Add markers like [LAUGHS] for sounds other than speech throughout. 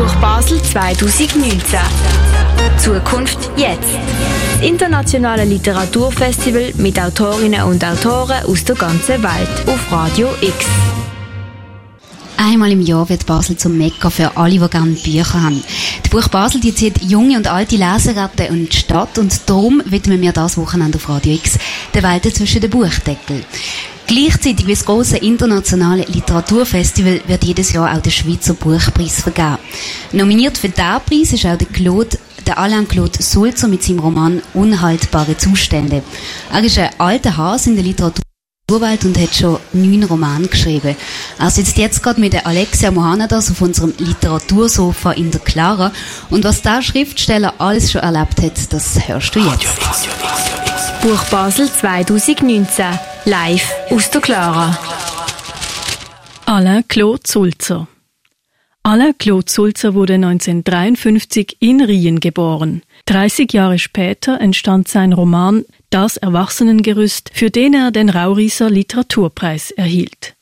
Buch Basel 2019. Zukunft jetzt. Das internationale Literaturfestival mit Autorinnen und Autoren aus der ganzen Welt auf Radio X. Einmal im Jahr wird Basel zum Mekka für alle, die gerne Bücher haben. Die Buch Basel die zieht junge und alte Leseratten in die Stadt und darum widmen wir das Wochenende auf Radio X der Welt zwischen den Buchdeckel. Gleichzeitig wie das große internationale Literaturfestival wird jedes Jahr auch der Schweizer Buchpreis vergeben. Nominiert für diesen Preis ist auch der Claude der Alain Claude Sulzer mit seinem Roman Unhaltbare Zustände. Er ist ein alter Hase in der Literatur und hat schon neun Romane geschrieben. Er sitzt jetzt gerade mit Alexia Mohanadas auf unserem Literatursofa in der Clara. Und was der Schriftsteller alles schon erlebt hat, das hörst du jetzt. Buch Basel 2019. Live aus der Clara. Alain Claude Sulzer Alain Claude Sulzer wurde 1953 in Rien geboren. 30 Jahre später entstand sein Roman Das Erwachsenengerüst, für den er den Rauriser Literaturpreis erhielt.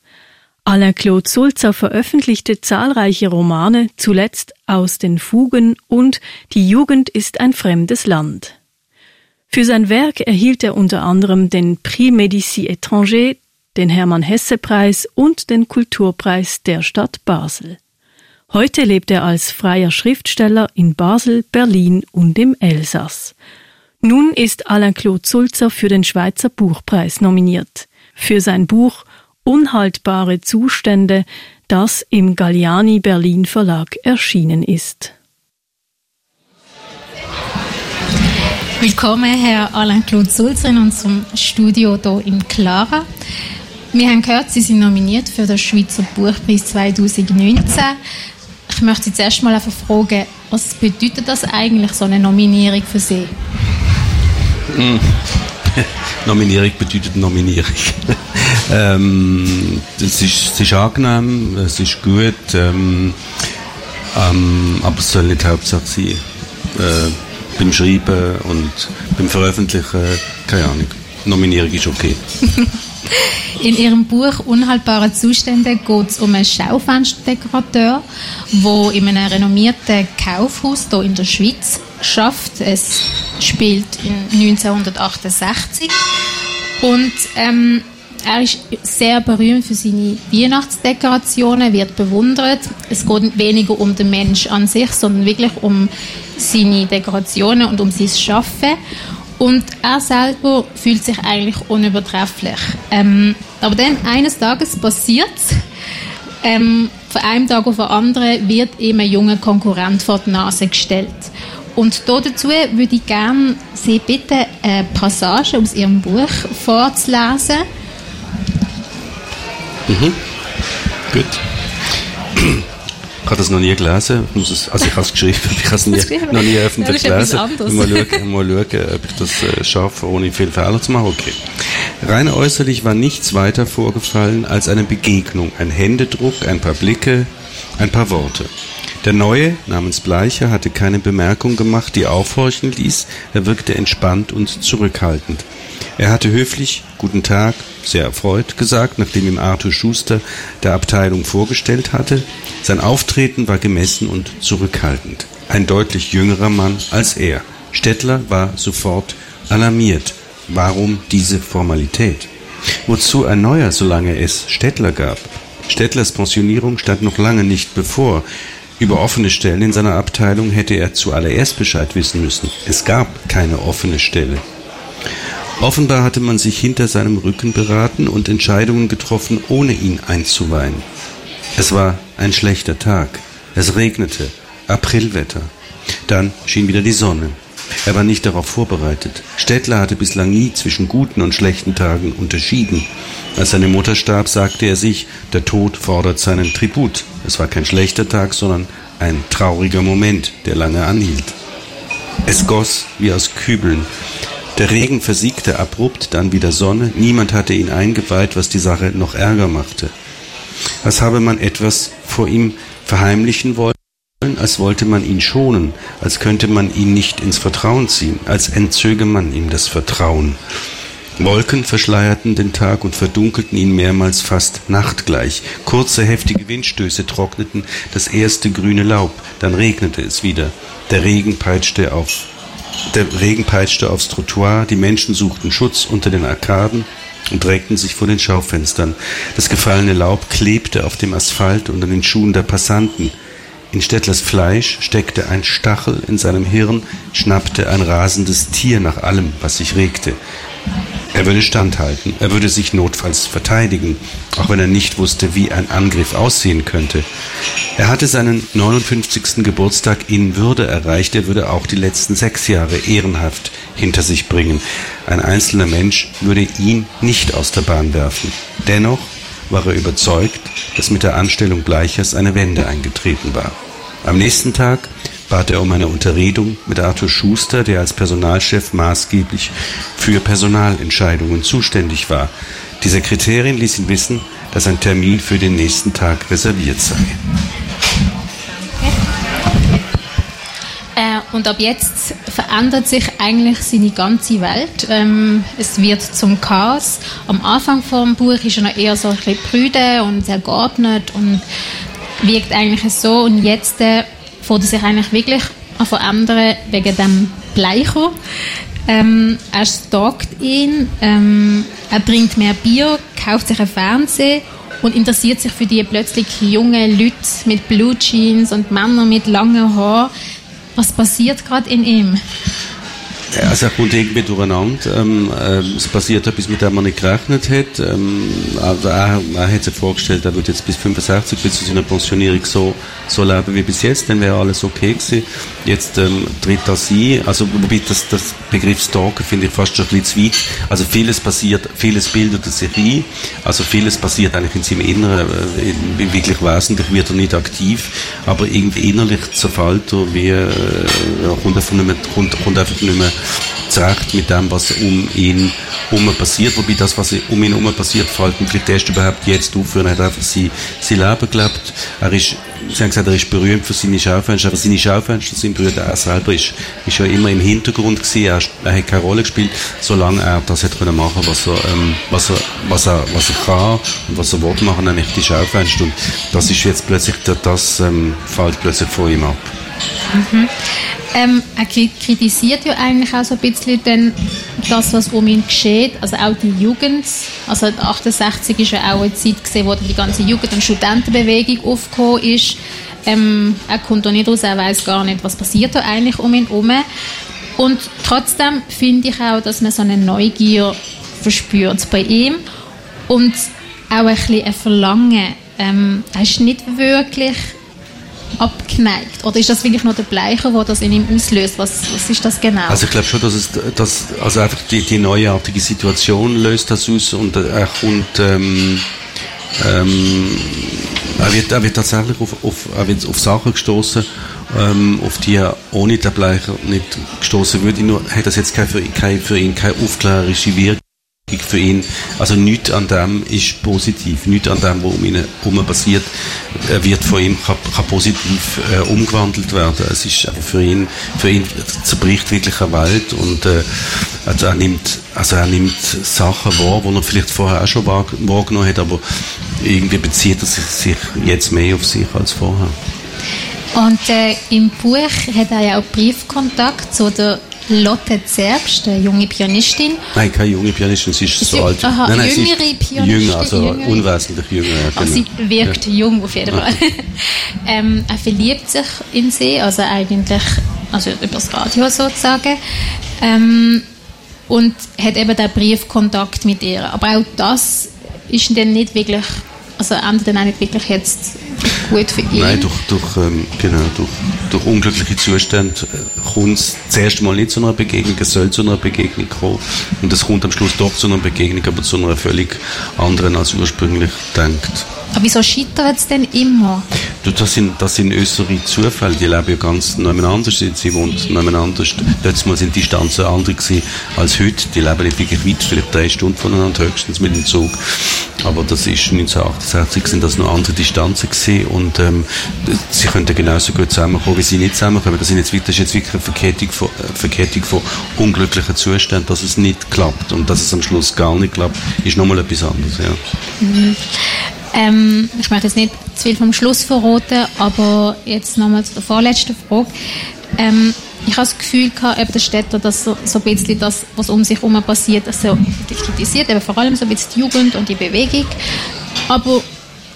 Alain Claude Sulzer veröffentlichte zahlreiche Romane, zuletzt Aus den Fugen und Die Jugend ist ein fremdes Land. Für sein Werk erhielt er unter anderem den Prix Médicis Étranger, den Hermann Hesse Preis und den Kulturpreis der Stadt Basel. Heute lebt er als freier Schriftsteller in Basel, Berlin und im Elsass. Nun ist Alain Claude Sulzer für den Schweizer Buchpreis nominiert. Für sein Buch Unhaltbare Zustände, das im Galliani Berlin Verlag erschienen ist. Willkommen, Herr Alain Claude Sulzer, in unserem Studio hier in Clara. Wir haben gehört, Sie sind nominiert für den Schweizer Buchpreis 2019. Ich möchte Sie zuerst mal einfach fragen, was bedeutet das eigentlich, so eine Nominierung für Sie? Mm. [LAUGHS] Nominierung bedeutet Nominierung. [LAUGHS] ähm, es, ist, es ist angenehm, es ist gut, ähm, ähm, aber es soll nicht Hauptsache sein. Äh, beim Schreiben und beim Veröffentlichen, keine Ahnung. Nominierung ist okay. [LAUGHS] In ihrem Buch Unhaltbare Zustände geht es um einen Schaufensterdekorateur, der in einem renommierten Kaufhaus hier in der Schweiz schafft. Es spielt in 1968 und ähm, er ist sehr berühmt für seine Weihnachtsdekorationen, wird bewundert. Es geht weniger um den Mensch an sich, sondern wirklich um seine Dekorationen und um sein Schaffen. Und er selber fühlt sich eigentlich unübertrefflich. Ähm, aber dann eines Tages passiert ähm, von einem Tag auf den anderen wird ihm ein junger Konkurrent vor die Nase gestellt. Und dazu würde ich gerne Sie bitten, eine Passage aus Ihrem Buch vorzulesen. Mhm. Gut. Ich habe das noch nie gelesen. also ich habe es geschrieben, ich habe es nie, noch nie öffentlich ja, gelesen. Mal schauen, mal schauen, ob ich das äh, schaffe, ohne viele Fehler zu machen. Okay. Rein äußerlich war nichts weiter vorgefallen als eine Begegnung, ein Händedruck, ein paar Blicke, ein paar Worte. Der Neue, namens Bleicher, hatte keine Bemerkung gemacht, die aufhorchen ließ. Er wirkte entspannt und zurückhaltend. Er hatte höflich Guten Tag, sehr erfreut gesagt, nachdem ihm Arthur Schuster der Abteilung vorgestellt hatte. Sein Auftreten war gemessen und zurückhaltend. Ein deutlich jüngerer Mann als er. Stettler war sofort alarmiert. Warum diese Formalität? Wozu ein neuer, solange es Stettler gab? Stettlers Pensionierung stand noch lange nicht bevor. Über offene Stellen in seiner Abteilung hätte er zuallererst Bescheid wissen müssen. Es gab keine offene Stelle. Offenbar hatte man sich hinter seinem Rücken beraten und Entscheidungen getroffen, ohne ihn einzuweihen. Es war ein schlechter Tag. Es regnete. Aprilwetter. Dann schien wieder die Sonne. Er war nicht darauf vorbereitet. Städtler hatte bislang nie zwischen guten und schlechten Tagen unterschieden. Als seine Mutter starb, sagte er sich, der Tod fordert seinen Tribut. Es war kein schlechter Tag, sondern ein trauriger Moment, der lange anhielt. Es goss wie aus Kübeln. Der Regen versiegte abrupt, dann wieder Sonne. Niemand hatte ihn eingeweiht, was die Sache noch ärger machte. Als habe man etwas vor ihm verheimlichen wollen, als wollte man ihn schonen, als könnte man ihn nicht ins Vertrauen ziehen, als entzöge man ihm das Vertrauen. Wolken verschleierten den Tag und verdunkelten ihn mehrmals fast nachtgleich. Kurze, heftige Windstöße trockneten das erste grüne Laub, dann regnete es wieder. Der Regen peitschte auf. Der Regen peitschte aufs Trottoir, die Menschen suchten Schutz unter den Arkaden und drängten sich vor den Schaufenstern. Das gefallene Laub klebte auf dem Asphalt und an den Schuhen der Passanten. In Stettlers Fleisch steckte ein Stachel in seinem Hirn, schnappte ein rasendes Tier nach allem, was sich regte. Er würde standhalten, er würde sich notfalls verteidigen, auch wenn er nicht wusste, wie ein Angriff aussehen könnte. Er hatte seinen 59. Geburtstag in Würde erreicht, er würde auch die letzten sechs Jahre ehrenhaft hinter sich bringen. Ein einzelner Mensch würde ihn nicht aus der Bahn werfen. Dennoch war er überzeugt, dass mit der Anstellung Bleichers eine Wende eingetreten war. Am nächsten Tag bat er um eine Unterredung mit Arthur Schuster, der als Personalchef maßgeblich für Personalentscheidungen zuständig war. Die Sekretärin ließ ihn wissen, dass ein Termin für den nächsten Tag reserviert sei. Äh, und ab jetzt verändert sich eigentlich seine ganze Welt. Ähm, es wird zum Chaos. Am Anfang vom Buch ist er noch eher so ein bisschen prüde und sehr geordnet und wirkt eigentlich so. Und jetzt äh, fängt er sich eigentlich wirklich an verändern wegen dem Bleicher. Ähm, er stalkt ihn, ähm, er trinkt mehr Bier, kauft sich einen Fernseher und interessiert sich für die plötzlich jungen Leute mit Blue Jeans und Männer mit langen Haaren. Was passiert gerade in ihm? Also er kommt irgendwie durcheinander. Ähm, äh, es passiert etwas, mit dem man nicht gerechnet hat. Ähm, also er, er hat sich vorgestellt, er würde jetzt bis 65, bis zu seiner Pensionierung so, so leben wie bis jetzt, dann wäre alles okay gewesen. Jetzt ähm, tritt das ein. Also wobei das, das Begriff Stalker finde ich fast schon ein bisschen zu weit. Also vieles passiert, vieles bildet sich ein. Also vieles passiert eigentlich in seinem Inneren. Äh, wirklich wesentlich wird er nicht aktiv, aber irgendwie innerlich zerfällt er wie, äh, kommt einfach nicht mehr, kommt, kommt einfach nicht mehr zurecht mit dem, was um ihn herum passiert. Wobei das, was um ihn herum passiert, fällt vielleicht erst überhaupt jetzt auf. Er hat einfach sein, sein Leben gelebt. Er ist, Sie haben gesagt, er ist berühmt für seine Schaufenster, aber seine Schaufenster sind berühmt. Er selber ist, ist ja immer im Hintergrund gewesen. Er, er hat keine Rolle gespielt, solange er das hat können machen, was er, ähm, was er, was er, was er kann und was er will machen, nämlich die Schaufenster. Und das ist jetzt plötzlich, das ähm, fällt plötzlich von ihm ab. Mhm. Ähm, er kritisiert ja eigentlich auch so ein bisschen denn das, was um ihn geschieht, also auch die Jugend. Also 68 ist ja auch eine Zeit gesehen, wo die ganze Jugend- und Studentenbewegung aufgekommen ist. Ähm, er kommt da nicht raus, er weiß gar nicht, was passiert da eigentlich um ihn herum. Und trotzdem finde ich auch, dass man so eine Neugier verspürt bei ihm und auch ein bisschen ein Verlangen. Ähm, er ist nicht wirklich abgeneigt? Oder ist das wirklich nur der Bleicher, der das in ihm auslöst? Was, was ist das genau? Also ich glaube schon, dass es dass, also einfach die, die neuartige Situation löst das aus und er kommt ähm, ähm, er, wird, er wird tatsächlich auf, auf, er wird auf Sachen gestoßen, ähm, auf die er ohne den Bleicher nicht gestoßen würde. Nur hat das jetzt keine, für, für ihn keine aufklärerische Wirkung für ihn. Also nichts an dem ist positiv. Nichts an dem, was um ihn herum passiert, wird von ihm kann, kann positiv äh, umgewandelt werden. Es ist für ihn, für ihn zerbricht wirklich eine Welt und äh, also er nimmt, also er nimmt Sachen wahr, die er vielleicht vorher auch schon wahrgenommen hat, aber irgendwie bezieht er sich jetzt mehr auf sich als vorher. Und äh, im Buch hat er ja auch Briefkontakt zu der Lotte Zerbst, eine junge Pianistin. Nein, keine junge Pianistin, sie ist, ist so alt. Aha, nein, nein, jüngere Pianistin. Jünger, also jüngere. unwesentlich jünger. Ja, genau. sie wirkt ja. jung auf jeden Fall. [LAUGHS] ähm, er verliebt sich in sie, also eigentlich also über das Radio sozusagen. Ähm, und hat eben den Briefkontakt mit ihr. Aber auch das ist dann nicht wirklich, also endet dann auch nicht wirklich jetzt gut für ihn. Nein, durch, durch, ähm, genau, durch, durch unglückliche Zustände äh, kommt es zuerst mal nicht zu einer Begegnung, es soll zu einer Begegnung kommen. Und es kommt am Schluss doch zu einer Begegnung, aber zu einer völlig anderen als ursprünglich denkt. Aber wieso scheitert es denn immer? Das, sind, das sind äußere Zufälle, die leben ja ganz nebeneinander, sie wohnt nebeneinander. Letztes Mal sind die Distanzen andere als heute, die leben nicht wirklich weit, vielleicht drei Stunden voneinander, höchstens mit dem Zug. Aber das ist 1968 sind das noch andere Distanzen gewesen und ähm, sie könnten genauso gut zusammenkommen, wie sie nicht zusammenkommen. Das, sind jetzt, das ist jetzt wirklich eine Verkettung von, äh, Verkettung von unglücklichen Zuständen, dass es nicht klappt und dass es am Schluss gar nicht klappt, ist nochmal etwas anderes. Ja. Mhm. Ähm, ich möchte jetzt nicht zu viel vom Schluss verraten, aber jetzt nochmal zu der vorletzten Frage. Ähm, ich habe das Gefühl gehabt, der Städter, dass so, so ein bisschen das, was um sich herum passiert, also kritisiert, eben vor allem so ein bisschen die Jugend und die Bewegung. Aber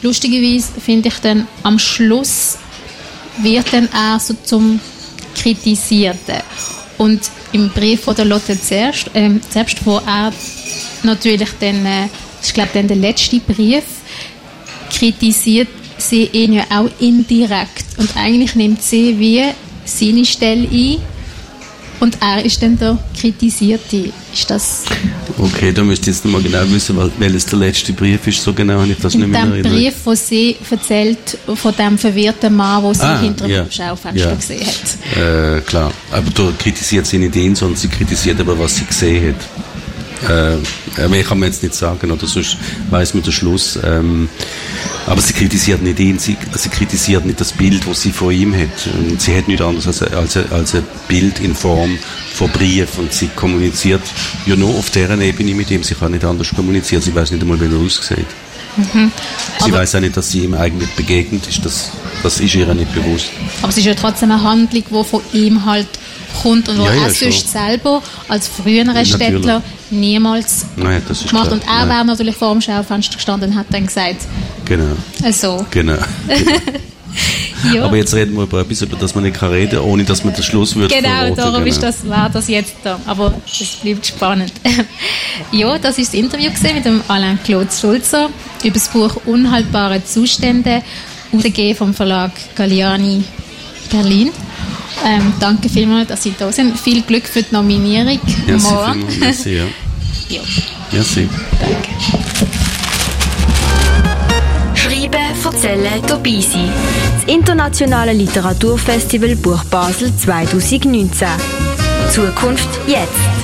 lustigerweise finde ich dann am Schluss wird dann auch so zum Kritisierten. Und im Brief von der Lotte Zerbst, äh, Zerbst wo er natürlich dann, äh, ich glaube dann der letzte Brief, kritisiert sie ihn ja auch indirekt. Und eigentlich nimmt sie wie seine Stelle ein und er ist dann der Kritisierte. Ist das... Okay, da müsste ich jetzt nochmal genau wissen, weil es der letzte Brief ist, so genau habe ich das In nicht mehr erinnert. Brief, wo sie erzählt von dem verwirrten Mann, den sie ah, hinter ja. dem Schaufenster ja. gesehen hat. Äh, klar, aber da kritisiert sie nicht ihn, sondern sie kritisiert aber, was sie gesehen hat. Äh, mehr kann man jetzt nicht sagen, oder sonst weiß man den Schluss. Ähm, aber sie kritisiert nicht ihn, sie, sie kritisiert nicht das Bild, das sie von ihm hat. Und sie hat nichts anderes als, als, als ein Bild in Form von Brief. Und sie kommuniziert ja nur auf deren Ebene mit ihm. Sie kann nicht anders kommunizieren. Sie weiß nicht einmal, wie er aussieht. Mhm. Sie aber weiß auch nicht, dass sie ihm eigentlich begegnet ist. Das, das ist ihr nicht bewusst. Aber es ist ja trotzdem eine Handlung, die von ihm halt kommt und ja, ja, er sonst selber als früherer Städtler niemals Nein, das ist gemacht. Klar. Und er wäre natürlich vor dem Schaufenster gestanden und hat dann gesagt, genau. Also. Genau. [LAUGHS] genau. ja. Aber jetzt reden wir über etwas, über das man nicht kann reden kann, ohne dass man das Schluss wird Genau, verraten. darum genau. ist das, war das jetzt da. Aber es bleibt spannend. [LAUGHS] ja, das ist das Interview mit dem Alain Claude Schulzer über das Buch Unhaltbare Zustände, ausgegeben vom Verlag Galliani Berlin. Ähm, danke vielmals, dass Sie da sind. Viel Glück für die Nominierung Merci morgen. Merci, [LAUGHS] ja. ja. Merci. Danke. Schreiben, erzählen, dabei sein. Das Internationale Literaturfestival Buch Basel 2019. Zukunft jetzt.